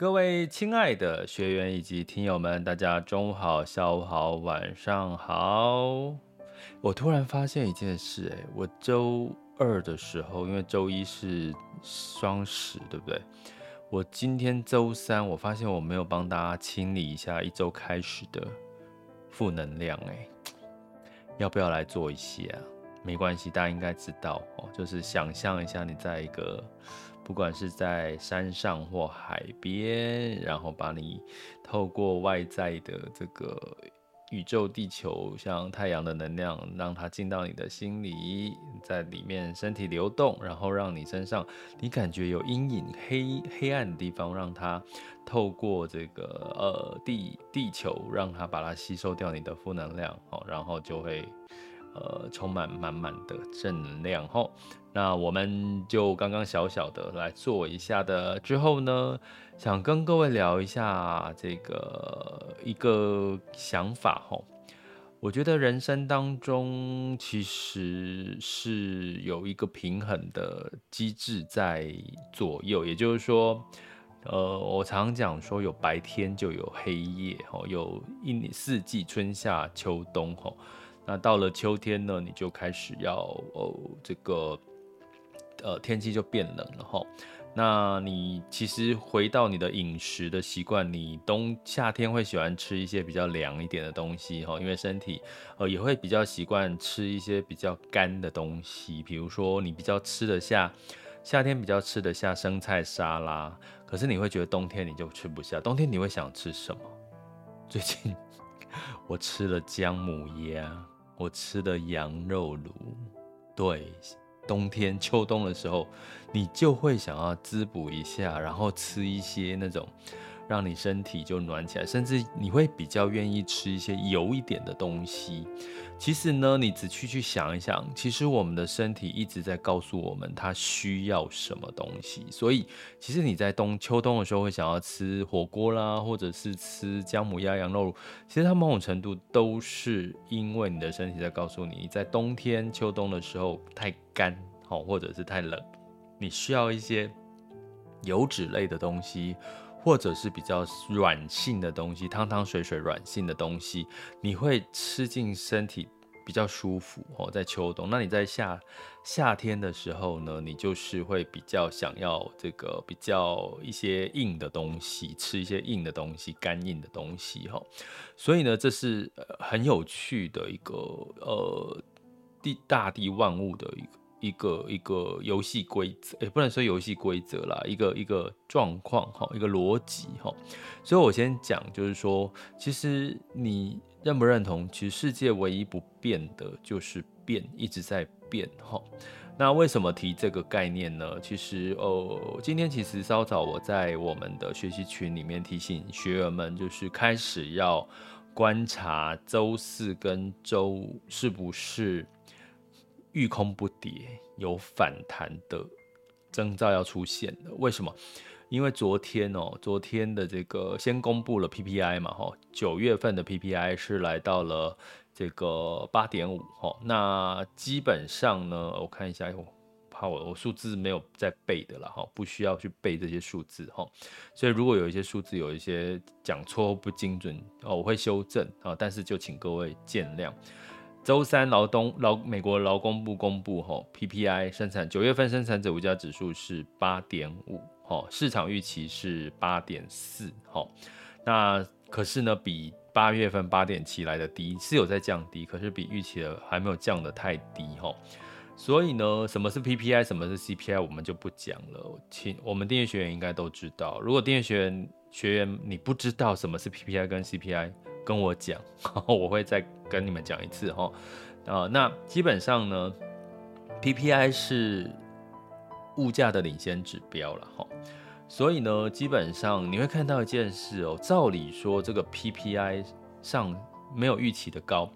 各位亲爱的学员以及听友们，大家中午好、下午好、晚上好。我突然发现一件事，哎，我周二的时候，因为周一是双十，对不对？我今天周三，我发现我没有帮大家清理一下一周开始的负能量，哎，要不要来做一些啊？没关系，大家应该知道哦，就是想象一下你在一个。不管是在山上或海边，然后把你透过外在的这个宇宙、地球，像太阳的能量，让它进到你的心里，在里面身体流动，然后让你身上你感觉有阴影、黑黑暗的地方，让它透过这个呃地地球，让它把它吸收掉你的负能量，哦，然后就会。呃，充满满满的正能量吼，那我们就刚刚小小的来做一下的之后呢，想跟各位聊一下这个一个想法吼。我觉得人生当中其实是有一个平衡的机制在左右，也就是说，呃，我常讲说有白天就有黑夜吼，有一年四季春夏秋冬吼。那到了秋天呢，你就开始要哦，这个呃天气就变冷了哈。那你其实回到你的饮食的习惯，你冬夏天会喜欢吃一些比较凉一点的东西哈，因为身体呃也会比较习惯吃一些比较干的东西，比如说你比较吃得下夏天比较吃得下生菜沙拉，可是你会觉得冬天你就吃不下，冬天你会想吃什么？最近 我吃了姜母鸭。我吃的羊肉炉，对，冬天秋冬的时候，你就会想要滋补一下，然后吃一些那种。让你身体就暖起来，甚至你会比较愿意吃一些油一点的东西。其实呢，你仔细去想一想，其实我们的身体一直在告诉我们它需要什么东西。所以，其实你在冬秋冬的时候会想要吃火锅啦，或者是吃姜母鸭、羊肉，其实它某种程度都是因为你的身体在告诉你，在冬天秋冬的时候太干，好，或者是太冷，你需要一些油脂类的东西。或者是比较软性的东西，汤汤水水软性的东西，你会吃进身体比较舒服哦。在秋冬，那你在夏夏天的时候呢，你就是会比较想要这个比较一些硬的东西，吃一些硬的东西，干硬的东西哈。所以呢，这是很有趣的一个呃地大地万物的一个。一个一个游戏规则，也不能说游戏规则啦，一个一个状况哈，一个逻辑哈。所以我先讲，就是说，其实你认不认同？其实世界唯一不变的就是变，一直在变哈。那为什么提这个概念呢？其实哦，今天其实稍早我在我们的学习群里面提醒学员们，就是开始要观察周四跟周五是不是。遇空不跌，有反弹的征兆要出现的。为什么？因为昨天哦，昨天的这个先公布了 PPI 嘛，哈，九月份的 PPI 是来到了这个八点五，哈。那基本上呢，我看一下，我，怕我我数字没有在背的了哈，不需要去背这些数字哈。所以如果有一些数字有一些讲错不精准哦，我会修正啊，但是就请各位见谅。周三劳动劳美国劳工部公布吼 PPI 生产九月份生产者物价指数是八点五哈，市场预期是八点四哈，那可是呢比。八月份八点七来的低是有在降低，可是比预期的还没有降得太低哈。所以呢，什么是 PPI，什么是 CPI，我们就不讲了。请我们订阅学员应该都知道。如果订阅学员学员你不知道什么是 PPI 跟 CPI，跟我讲，我会再跟你们讲一次哈。啊，那基本上呢，PPI 是物价的领先指标了哈。所以呢，基本上你会看到一件事哦。照理说，这个 PPI 上没有预期的高，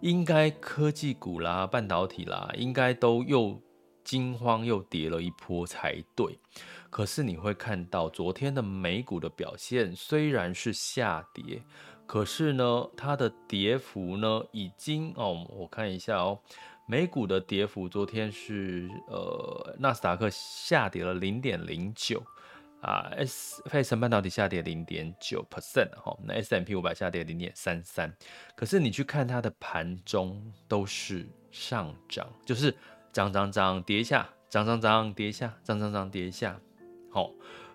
应该科技股啦、半导体啦，应该都又惊慌又跌了一波才对。可是你会看到昨天的美股的表现虽然是下跌，可是呢，它的跌幅呢已经哦，我看一下哦，美股的跌幅昨天是呃，纳斯达克下跌了零点零九。啊，S 费城半导体下跌零点九 percent 哈，那 S&P 五百下跌零点三三，可是你去看它的盘中都是上涨，就是涨涨涨跌一下，涨涨涨跌一下，涨涨涨跌一下，好，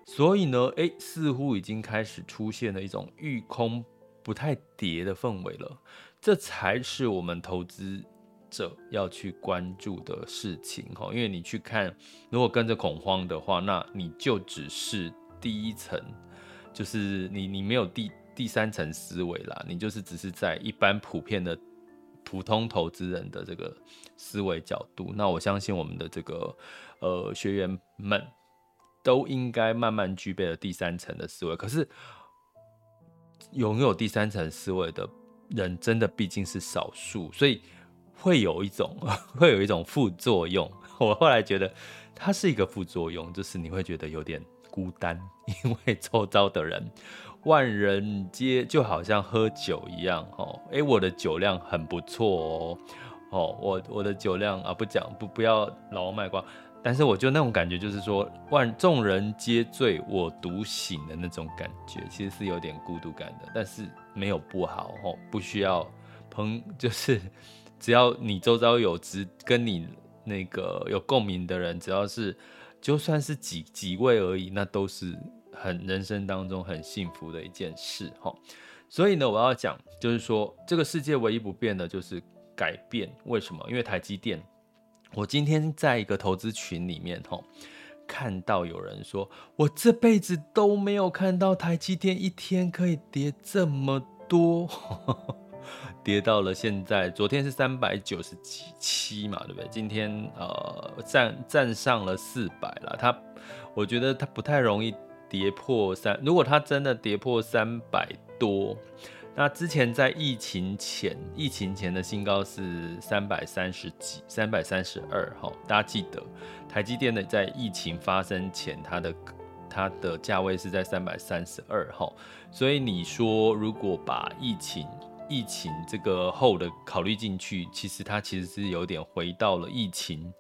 所以呢，诶、似乎已经开始出现了一种遇空不太跌的氛围了，这才是我们投资者要去关注的事情哈，因为你去看，如果跟着恐慌的话，那你就只是第一层，就是你你没有第第三层思维啦，你就是只是在一般普遍的普通投资人的这个思维角度。那我相信我们的这个呃学员们都应该慢慢具备了第三层的思维。可是拥有第三层思维的人，真的毕竟是少数，所以。会有一种，会有一种副作用。我后来觉得，它是一个副作用，就是你会觉得有点孤单，因为周遭的人万人皆就好像喝酒一样。哦，哎，我的酒量很不错哦。哦，我我的酒量啊，不讲不不要老卖瓜。但是我就那种感觉，就是说万众人皆醉，我独醒的那种感觉，其实是有点孤独感的。但是没有不好哦，不需要朋就是。只要你周遭有只跟你那个有共鸣的人，只要是就算是几几位而已，那都是很人生当中很幸福的一件事哈。所以呢，我要讲就是说，这个世界唯一不变的就是改变。为什么？因为台积电。我今天在一个投资群里面吼，看到有人说，我这辈子都没有看到台积电一天可以跌这么多。跌到了现在，昨天是三百九十七嘛，对不对？今天呃站站上了四百了。它，我觉得它不太容易跌破三。如果它真的跌破三百多，那之前在疫情前，疫情前的新高是三百三十几，三百三十二。哈，大家记得台积电的在疫情发生前，它的它的价位是在三百三十二。哈，所以你说如果把疫情疫情这个后的考虑进去，其实它其实是有点回到了疫情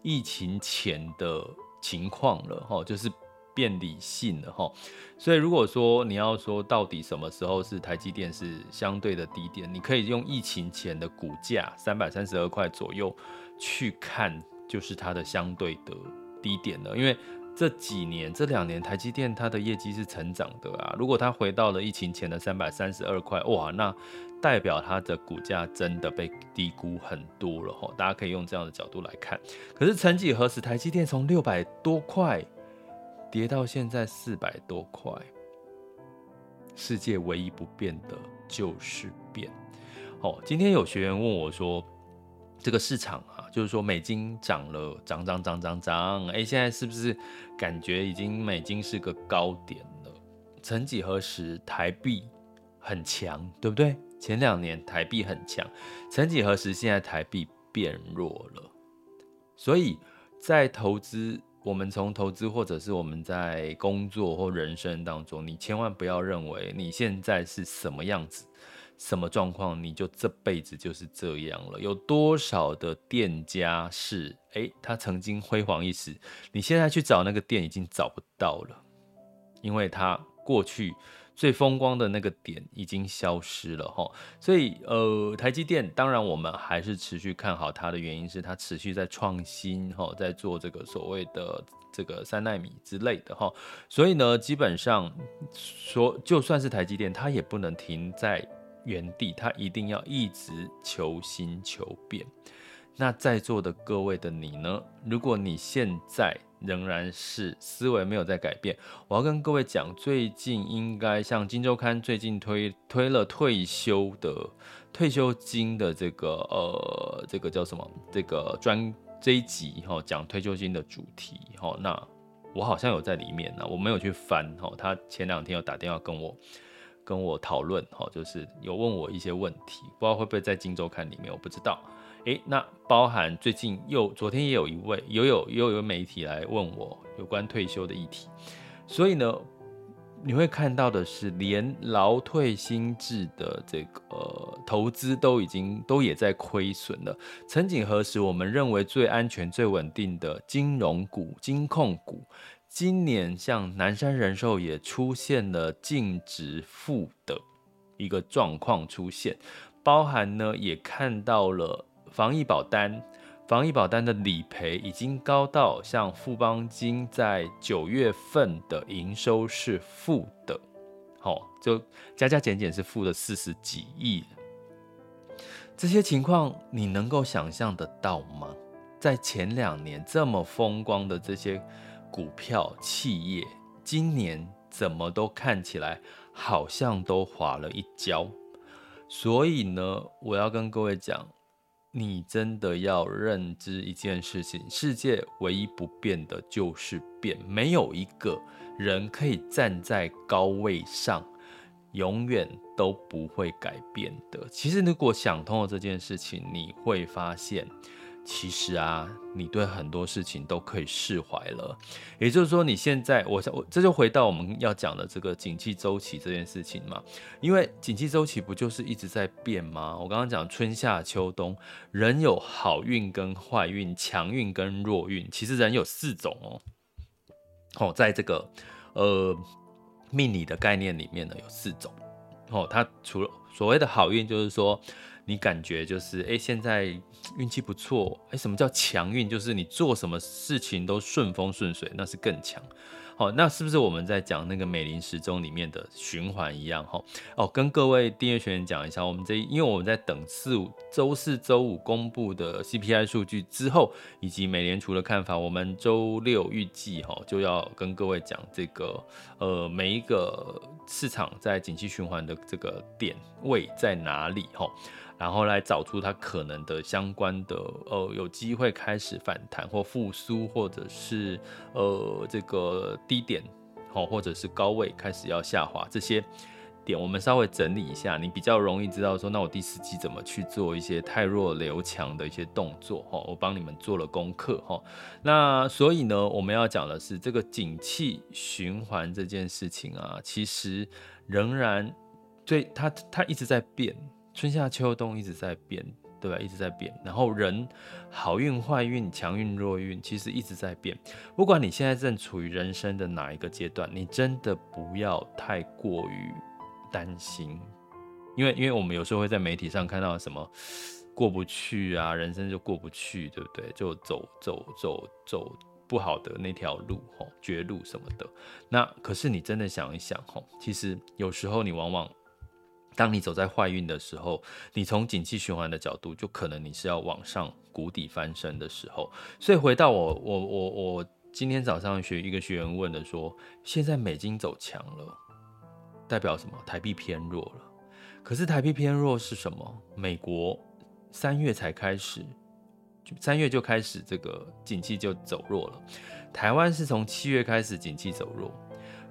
疫情前的情况了哈，就是变理性了哈。所以如果说你要说到底什么时候是台积电是相对的低点，你可以用疫情前的股价三百三十二块左右去看，就是它的相对的低点了，因为。这几年，这两年，台积电它的业绩是成长的啊。如果它回到了疫情前的三百三十二块，哇，那代表它的股价真的被低估很多了哈。大家可以用这样的角度来看。可是曾几何时，台积电从六百多块跌到现在四百多块，世界唯一不变的就是变。哦，今天有学员问我说，这个市场啊，就是说美金涨了，涨涨涨涨涨，哎，现在是不是感觉已经美金是个高点了？曾几何时台币很强，对不对？前两年台币很强，曾几何时现在台币变弱了？所以在投资，我们从投资或者是我们在工作或人生当中，你千万不要认为你现在是什么样子。什么状况，你就这辈子就是这样了。有多少的店家是，诶，他曾经辉煌一时，你现在去找那个店已经找不到了，因为他过去最风光的那个点已经消失了哈。所以，呃，台积电当然我们还是持续看好它的原因是它持续在创新哈，在做这个所谓的这个三奈米之类的哈。所以呢，基本上说就算是台积电，它也不能停在。原地，它一定要一直求新求变。那在座的各位的你呢？如果你现在仍然是思维没有在改变，我要跟各位讲，最近应该像《金周刊》最近推推了退休的退休金的这个呃这个叫什么？这个专这一集哈讲退休金的主题哈。那我好像有在里面呢，我没有去翻哈。他前两天有打电话跟我。跟我讨论哈，就是有问我一些问题，不知道会不会在《金周刊》里面，我不知道。诶，那包含最近又昨天也有一位，又有又有媒体来问我有关退休的议题，所以呢，你会看到的是，连劳退新制的这个、投资都已经都也在亏损了。曾几何时，我们认为最安全、最稳定的金融股、金控股。今年像南山人寿也出现了净值负的一个状况出现，包含呢也看到了防疫保单，防疫保单的理赔已经高到像富邦金在九月份的营收是负的，好，就加加减减是负的四十几亿，这些情况你能够想象得到吗？在前两年这么风光的这些。股票企业今年怎么都看起来好像都滑了一跤，所以呢，我要跟各位讲，你真的要认知一件事情：世界唯一不变的就是变，没有一个人可以站在高位上，永远都不会改变的。其实，如果想通了这件事情，你会发现。其实啊，你对很多事情都可以释怀了。也就是说，你现在，我想，我这就回到我们要讲的这个景气周期这件事情嘛。因为景气周期不就是一直在变吗？我刚刚讲春夏秋冬，人有好运跟坏运，强运跟弱运。其实人有四种哦。哦，在这个呃命理的概念里面呢，有四种。哦，它除了所谓的好运，就是说。你感觉就是哎，现在运气不错哎。什么叫强运？就是你做什么事情都顺风顺水，那是更强。好，那是不是我们在讲那个美林时钟里面的循环一样？哈哦，跟各位订阅学员讲一下，我们这因为我们在等四五周四周五公布的 CPI 数据之后，以及美联储的看法，我们周六预计哈就要跟各位讲这个呃每一个市场在景气循环的这个点位在哪里哈。然后来找出它可能的相关的呃有机会开始反弹或复苏，或者是呃这个低点，好，或者是高位开始要下滑这些点，我们稍微整理一下，你比较容易知道说，那我第四季怎么去做一些汰弱留强的一些动作哈，我帮你们做了功课哈。那所以呢，我们要讲的是这个景气循环这件事情啊，其实仍然对它它一直在变。春夏秋冬一直在变，对吧？一直在变。然后人好运、坏运、强运、弱运，其实一直在变。不管你现在正处于人生的哪一个阶段，你真的不要太过于担心，因为因为我们有时候会在媒体上看到什么过不去啊，人生就过不去，对不对？就走走走走不好的那条路，吼，绝路什么的。那可是你真的想一想，吼，其实有时候你往往。当你走在坏运的时候，你从景气循环的角度，就可能你是要往上谷底翻身的时候。所以回到我我我我今天早上学一个学员问的说，现在美金走强了，代表什么？台币偏弱了。可是台币偏弱是什么？美国三月才开始，三月就开始这个景气就走弱了。台湾是从七月开始景气走弱。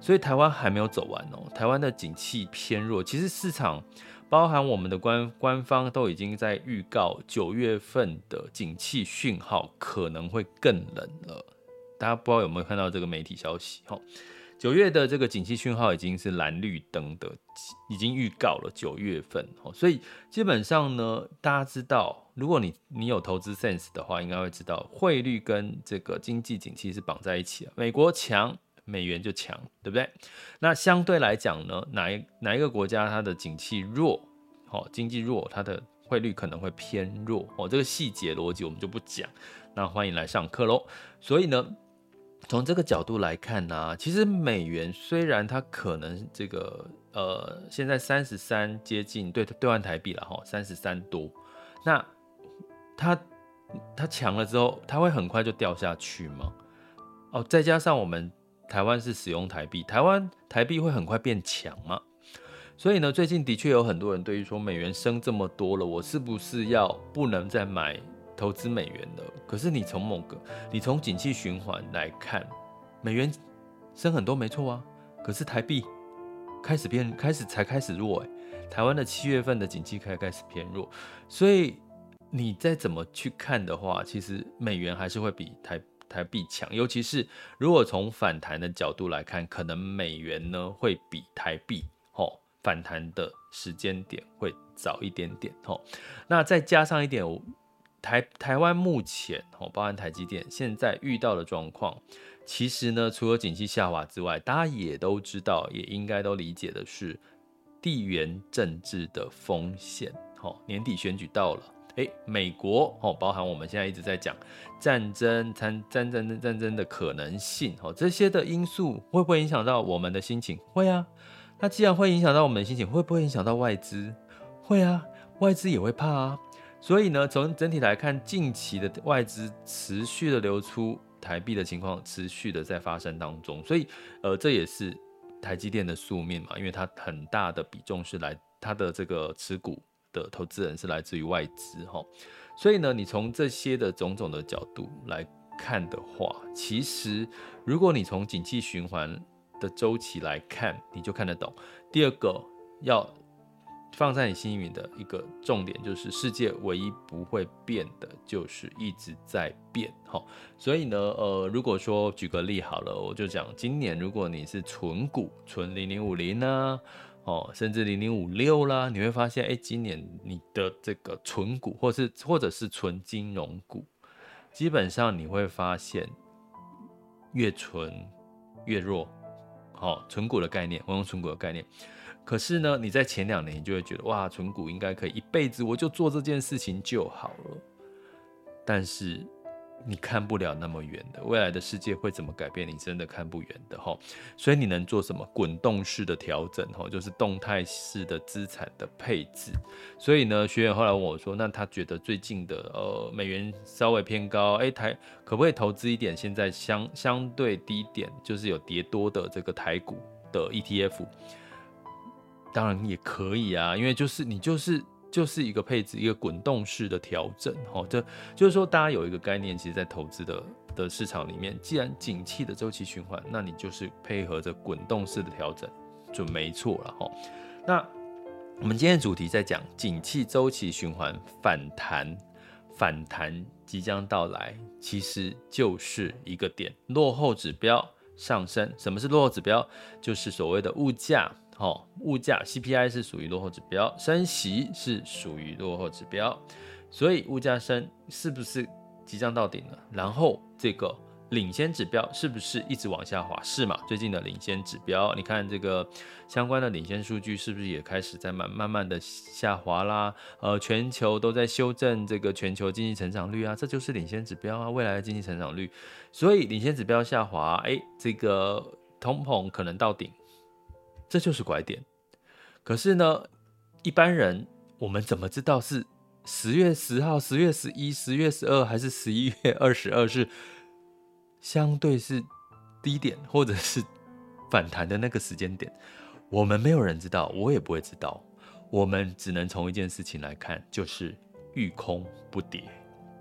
所以台湾还没有走完哦，台湾的景气偏弱。其实市场包含我们的官官方都已经在预告九月份的景气讯号可能会更冷了。大家不知道有没有看到这个媒体消息？哈，九月的这个景气讯号已经是蓝绿灯的，已经预告了九月份哦。所以基本上呢，大家知道，如果你你有投资 sense 的话，应该会知道汇率跟这个经济景气是绑在一起的。美国强，美元就强，对不对？那相对来讲呢，哪一哪一个国家它的景气弱，好，经济弱，它的汇率可能会偏弱哦。这个细节逻辑我们就不讲。那欢迎来上课喽。所以呢，从这个角度来看呢、其实美元虽然它可能这个呃现在三十三接近对兑换台币了哈，三十三多，那它它强了之后，它会很快就掉下去吗？哦，再加上我们台湾是使用台币，台湾台币会很快变强吗？所以呢，最近的确有很多人对于说美元升这么多了，我是不是要不能再买？投资美元的，可是你从某个，你从景气循环来看，美元升很多没错啊，可是台币开始变，开始才开始弱哎，台湾的七月份的景气开开始偏弱，所以你再怎么去看的话，其实美元还是会比台台币强，尤其是如果从反弹的角度来看，可能美元呢会比台币吼反弹的时间点会早一点点吼，那再加上一点。台台湾目前哦，包含台积电现在遇到的状况，其实呢，除了景气下滑之外，大家也都知道，也应该都理解的是地缘政治的风险。哦，年底选举到了，诶，美国哦，包含我们现在一直在讲战争、战战争战争的可能性，哦，这些的因素会不会影响到我们的心情？会啊。那既然会影响到我们的心情，会不会影响到外资？会啊，外资也会怕啊。所以呢，从整体来看，近期的外资持续的流出台币的情况持续的在发生当中，所以呃，这也是台积电的宿命嘛，因为它很大的比重是来它的这个持股的投资人是来自于外资哈，所以呢，你从这些的种种的角度来看的话，其实如果你从景气循环的周期来看，你就看得懂。第二个要。放在你心里面的一个重点就是，世界唯一不会变的，就是一直在变。哈，所以呢，呃，如果说举个例好了，我就讲今年，如果你是存股，存零零五零呢，哦，甚至零零五六啦，你会发现，哎，今年你的这个存股，或是或者是存金融股，基本上你会发现越存越弱。好，存股的概念，我用存股的概念。可是呢，你在前两年，你就会觉得哇，存股应该可以一辈子，我就做这件事情就好了。但是你看不了那么远的，未来的世界会怎么改变，你真的看不远的哈。所以你能做什么？滚动式的调整哈，就是动态式的资产的配置。所以呢，学员后来问我说，那他觉得最近的呃美元稍微偏高，哎，台可不可以投资一点？现在相相对低点，就是有跌多的这个台股的 ETF。当然也可以啊，因为就是你就是就是一个配置，一个滚动式的调整，哦，这就是说大家有一个概念，其实，在投资的的市场里面，既然景气的周期循环，那你就是配合着滚动式的调整，就没错了，哈。那我们今天的主题在讲景气周期循环反弹，反弹即将到来，其实就是一个点，落后指标上升。什么是落后指标？就是所谓的物价。好，物价 CPI 是属于落后指标，升息是属于落后指标，所以物价升是不是即将到顶了？然后这个领先指标是不是一直往下滑？是嘛？最近的领先指标，你看这个相关的领先数据是不是也开始在慢慢慢的下滑啦？呃，全球都在修正这个全球经济成长率啊，这就是领先指标啊，未来的经济成长率。所以领先指标下滑，哎，这个通膨可能到顶。这就是拐点，可是呢，一般人我们怎么知道是十月十号、十月十一、十月十二还是十一月二十二是相对是低点，或者是反弹的那个时间点？我们没有人知道，我也不会知道。我们只能从一件事情来看，就是遇空不跌。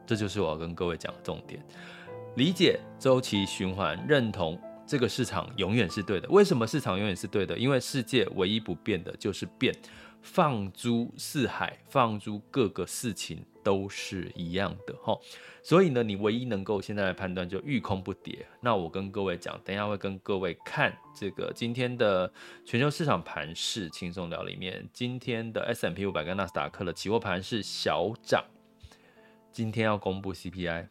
这就是我要跟各位讲的重点：理解周期循环，认同。这个市场永远是对的。为什么市场永远是对的？因为世界唯一不变的就是变，放诸四海，放诸各个事情都是一样的哈。所以呢，你唯一能够现在来判断就遇空不跌。那我跟各位讲，等一下会跟各位看这个今天的全球市场盘势轻松聊里面，今天的 S M P 五百跟纳斯达克的期货盘是小涨。今天要公布 CPI，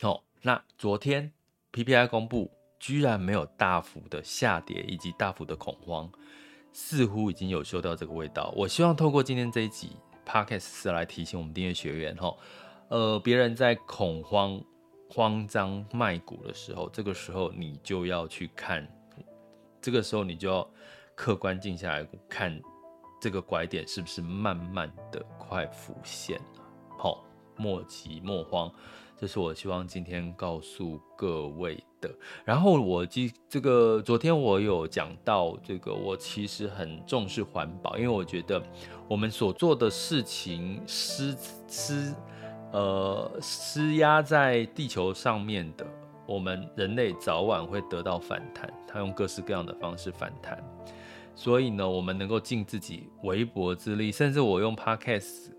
哦，那昨天 PPI 公布，居然没有大幅的下跌以及大幅的恐慌，似乎已经有嗅到这个味道。我希望透过今天这一集 Podcast 来提醒我们订阅学员，哈。呃，别人在恐慌、慌张卖股的时候，这个时候你就要去看，这个时候你就要客观静下来看，这个拐点是不是慢慢的快浮现了？好、莫急莫慌，这是我希望今天告诉各位的。然后我记这个昨天我有讲到这个，我其实很重视环保，因为我觉得我们所做的事情施施。呃，施压在地球上面的，我们人类早晚会得到反弹。他用各式各样的方式反弹，所以呢，我们能够尽自己微薄之力，甚至我用 Podcast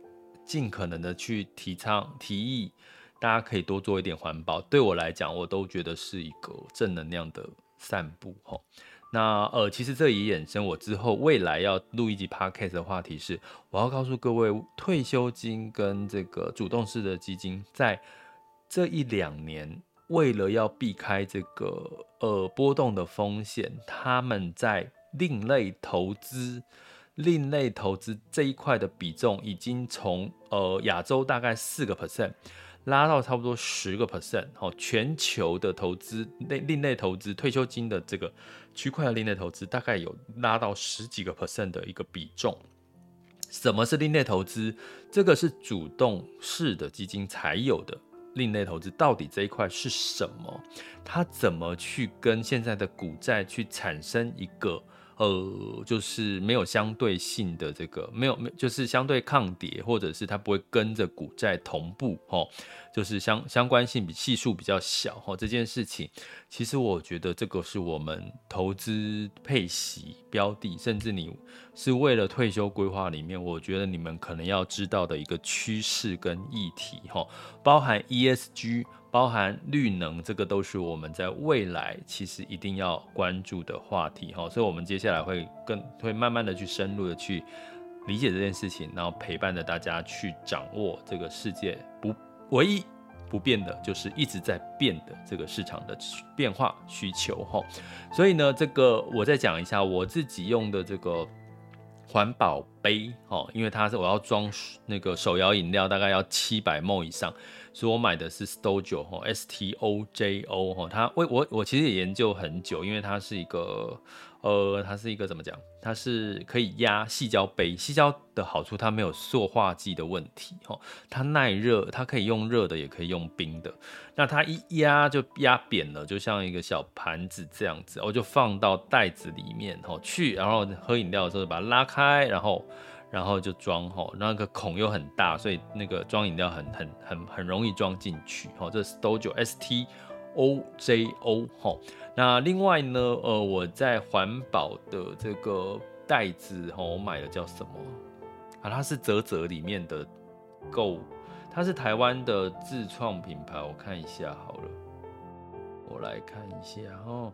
尽可能的去提倡、提议，大家可以多做一点环保。对我来讲，我都觉得是一个正能量的散步。吼。那呃，其实这也衍生我之后未来要录一集 podcast 的话题是，我要告诉各位，退休金跟这个主动式的基金，在这一两年，为了要避开这个呃波动的风险，他们在另类投资、另类投资这一块的比重，已经从呃亚洲大概四个 percent。拉到差不多十个 percent，哦，全球的投资类另类投资退休金的这个区块的另类投资，大概有拉到十几个 percent 的一个比重。什么是另类投资？这个是主动式的基金才有的另类投资。到底这一块是什么？它怎么去跟现在的股债去产生一个？呃，就是没有相对性的这个，没有没就是相对抗跌，或者是它不会跟着股债同步，齁，就是相相关性比系数比较小，齁，这件事情，其实我觉得这个是我们投资配息标的，甚至你是为了退休规划里面，我觉得你们可能要知道的一个趋势跟议题，齁，包含 ESG。包含绿能，这个都是我们在未来其实一定要关注的话题哈，所以我们接下来会更会慢慢的去深入的去理解这件事情，然后陪伴着大家去掌握这个世界不唯一不变的就是一直在变的这个市场的变化需求哈，所以呢，这个我再讲一下我自己用的这个环保杯哦，因为它是我要装那个手摇饮料，大概要七百 m 以上。所以我买的是 Stojo 哈，S T O J O 哈，它我我我其实也研究很久，因为它是一个呃，它是一个怎么讲？它是可以压细胶杯，细胶的好处它没有塑化剂的问题哈，它耐热，它可以用热的，也可以用冰的。那它一压就压扁了，就像一个小盘子这样子，我就放到袋子里面哈去，然后喝饮料的时候把它拉开，然后。然后就装哈，那个孔又很大，所以那个装饮料很很很很容易装进去哈。这是 Stojo S T O J O 哈。那另外呢，呃，我在环保的这个袋子哈，我买的叫什么啊？它是啧啧里面的 Go，它是台湾的自创品牌，我看一下好了，我来看一下哦。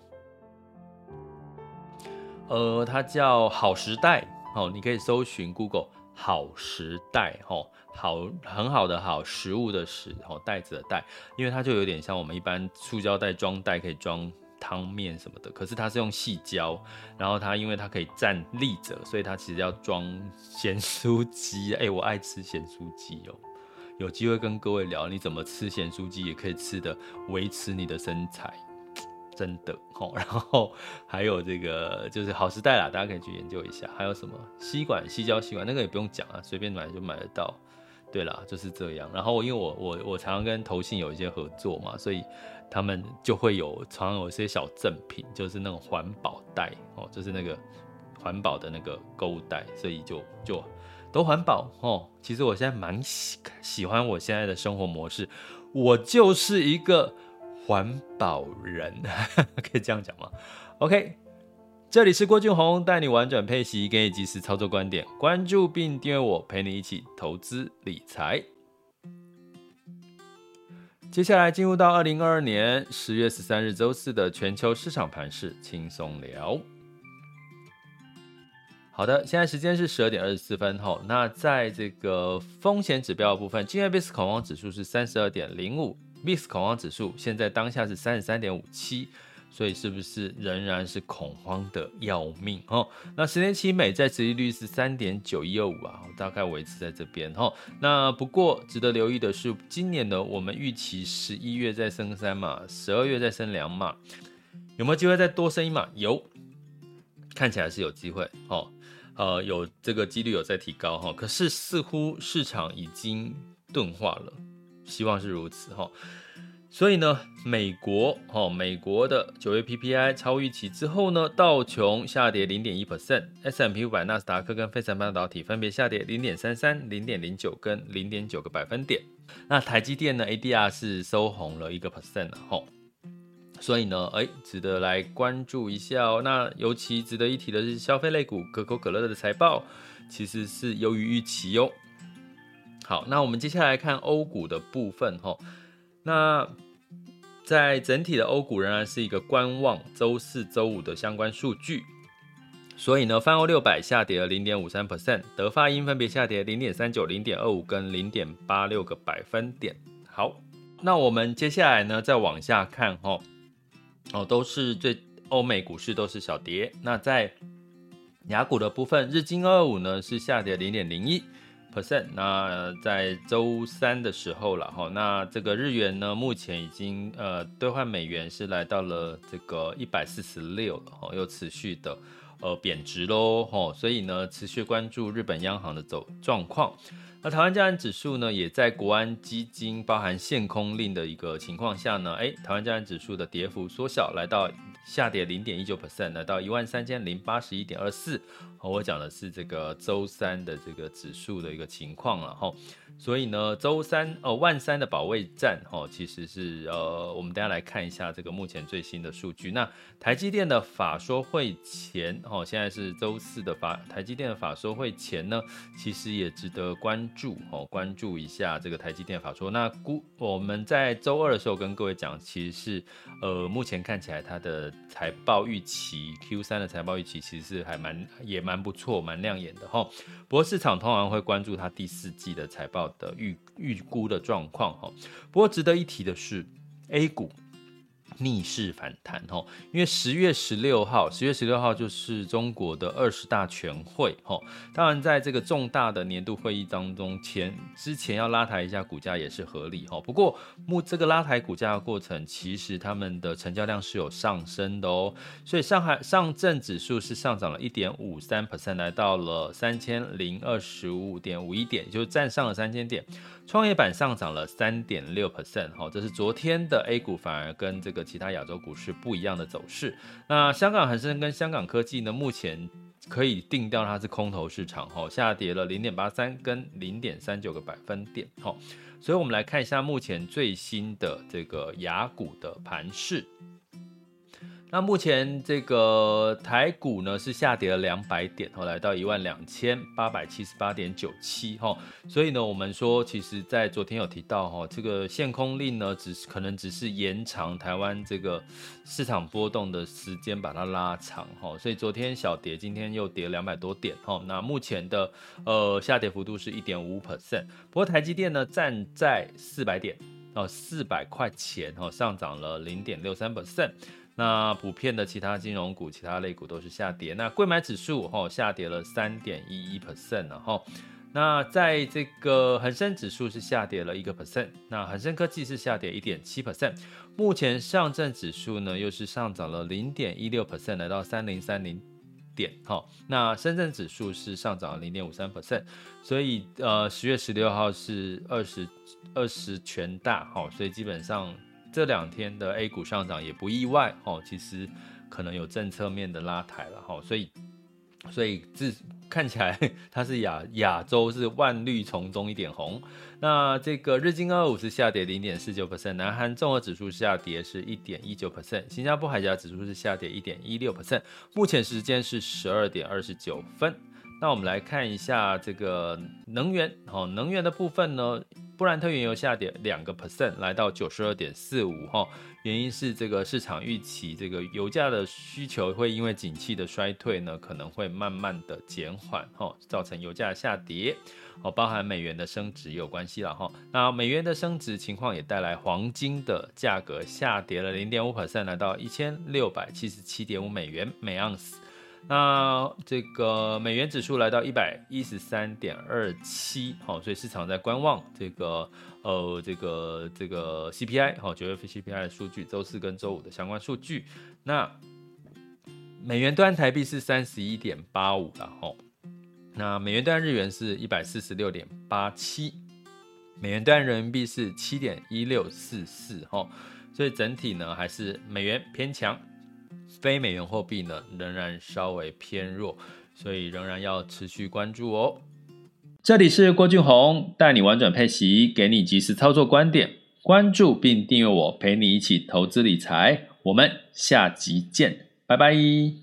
呃，它叫好时代。哦，你可以搜寻 Google 好时代，吼，好很好的好食物的食，吼袋子的袋，因为它就有点像我们一般塑胶袋装袋可以装汤面什么的，可是它是用细胶，然后它因为它可以站立着，所以它其实要装咸酥鸡，哎，我爱吃咸酥鸡哦，有机会跟各位聊你怎么吃咸酥鸡，也可以吃的维持你的身材。真的哦，然后还有这个就是好时代啦，大家可以去研究一下。还有什么吸管、吸胶吸管，那个也不用讲啊，随便买就买得到。对啦，就是这样。然后因为我我我常常跟投信有一些合作嘛，所以他们就会有常常有一些小赠品，就是那种环保袋哦，就是那个环保的那个购物袋，所以就就都环保哦。其实我现在蛮喜喜欢我现在的生活模式，我就是一个。环保人 可以这样讲吗？OK，这里是郭俊宏，带你玩转配息，给你及时操作观点。关注并订阅我，陪你一起投资理财。接下来进入到二零二二年十月十三日周四的全球市场盘势轻松聊。好的，现在时间是十二点二十四分后。那在这个风险指标的部分，今日 VIX 恐慌指数是三十二点零五，VIX 恐慌指数现在当下是三十三点五七。所以是不是仍然是恐慌的要命哦？那十年期美债殖利率是三点九一二五啊，大概维持在这边哈。那不过值得留意的是，今年呢，我们预期十一月再升三码，十二月再升两码，有没有机会再多升一码？有，看起来是有机会哦。呃，有这个几率有在提高哈，可是似乎市场已经钝化了，希望是如此哈。所以呢，美国哦，美国的九月 PPI 超预期之后呢，道琼下跌零点一 percent，S M P 五百、纳斯达克跟费城半导体分别下跌零点三三、零点零九跟零点九个百分点。那台积电呢，ADR 是收红了一个 percent 了哈。所以呢，哎，值得来关注一下哦。那尤其值得一提的是，消费类股可口可乐的财报其实是优于预期哟。好，那我们接下来看欧股的部分哈。那在整体的欧股仍然是一个观望周四、周五的相关数据，所以呢，泛欧六百下跌了零点五三 percent，德法英分别下跌零点三九、零点二五跟零点八六个百分点。好，那我们接下来呢，再往下看哈，哦，都是最欧美股市都是小跌。那在亚股的部分，日经二二五呢是下跌零点零一。percent，那在周三的时候了哈，那这个日元呢，目前已经呃兑换美元是来到了这个一百四十六了哈，又持续的呃贬值喽哈，所以呢持续关注日本央行的走状况。那台湾加权指数呢，也在国安基金包含限空令的一个情况下呢，哎，台湾加权指数的跌幅缩小，来到下跌零点一九 percent，来到一万三千零八十一点二四。我讲的是这个周三的这个指数的一个情况了哈。所以呢，周三呃万三的保卫战哦，其实是呃，我们等下来看一下这个目前最新的数据。那台积电的法说会前哦，现在是周四的法台积电的法说会前呢，其实也值得关注哦，关注一下这个台积电法说。那估我们在周二的时候跟各位讲，其实是呃，目前看起来它的财报预期 Q 三的财报预期其实是还蛮也蛮不错，蛮亮眼的哈。不过市场通常会关注它第四季的财报。的预预估的状况哈，不过值得一提的是，A 股。逆势反弹吼，因为十月十六号，十月十六号就是中国的二十大全会吼。当然，在这个重大的年度会议当中，前之前要拉抬一下股价也是合理吼。不过，目这个拉抬股价的过程，其实他们的成交量是有上升的哦。所以，上海上证指数是上涨了一点五三 percent，来到了三千零二十五点五一点，就是站上了三千点。创业板上涨了三点六 percent，哈，这是昨天的 A 股反而跟这个其他亚洲股市不一样的走势。那香港恒生跟香港科技呢，目前可以定调它是空头市场，哈，下跌了零点八三跟零点三九个百分点，哈。所以我们来看一下目前最新的这个雅股的盘势。那目前这个台股呢是下跌了两百点，后来到一万两千八百七十八点九七哈，所以呢，我们说其实，在昨天有提到哈，这个限空令呢，只是可能只是延长台湾这个市场波动的时间，把它拉长哈，所以昨天小跌，今天又跌两百多点哈，那目前的呃下跌幅度是一点五 percent，不过台积电呢站在四百点哦，四百块钱哦，上涨了零点六三 percent。那普遍的其他金融股、其他类股都是下跌。那柜买指数哈下跌了三点一一 percent 了哈。那在这个恒生指数是下跌了一个 percent。那恒生科技是下跌一点七 percent。目前上证指数呢又是上涨了零点一六 percent，来到三零三零点哈。那深圳指数是上涨了零点五三 percent。所以呃十月十六号是二十二十全大哈，所以基本上。这两天的 A 股上涨也不意外哦，其实可能有政策面的拉抬了哈，所以所以自看起来 它是亚亚洲是万绿丛中一点红。那这个日经二五是下跌零点四九 percent，南韩综合指数下跌是一点一九 percent，新加坡海峡指数是下跌一点一六 percent。目前时间是十二点二十九分。那我们来看一下这个能源，哦，能源的部分呢，布兰特原油下跌两个 percent，来到九十二点四五，哈，原因是这个市场预期这个油价的需求会因为景气的衰退呢，可能会慢慢的减缓，哈，造成油价下跌。哦，包含美元的升值有关系了哈。那美元的升值情况也带来黄金的价格下跌了零点五 percent，来到一千六百七十七点五美元每盎司。那这个美元指数来到一百一十三点二七，好，所以市场在观望这个呃这个这个 CPI，好，九月份 CPI 的数据，周四跟周五的相关数据。那美元兑台币是三十一点八五了哈。那美元兑日元是一百四十六点八七，美元兑人民币是七点一六四四哈，所以整体呢还是美元偏强，非美元货币呢仍然稍微偏弱，所以仍然要持续关注哦。这里是郭俊宏，带你玩转配息，给你及时操作观点，关注并订阅我，陪你一起投资理财，我们下集见，拜拜。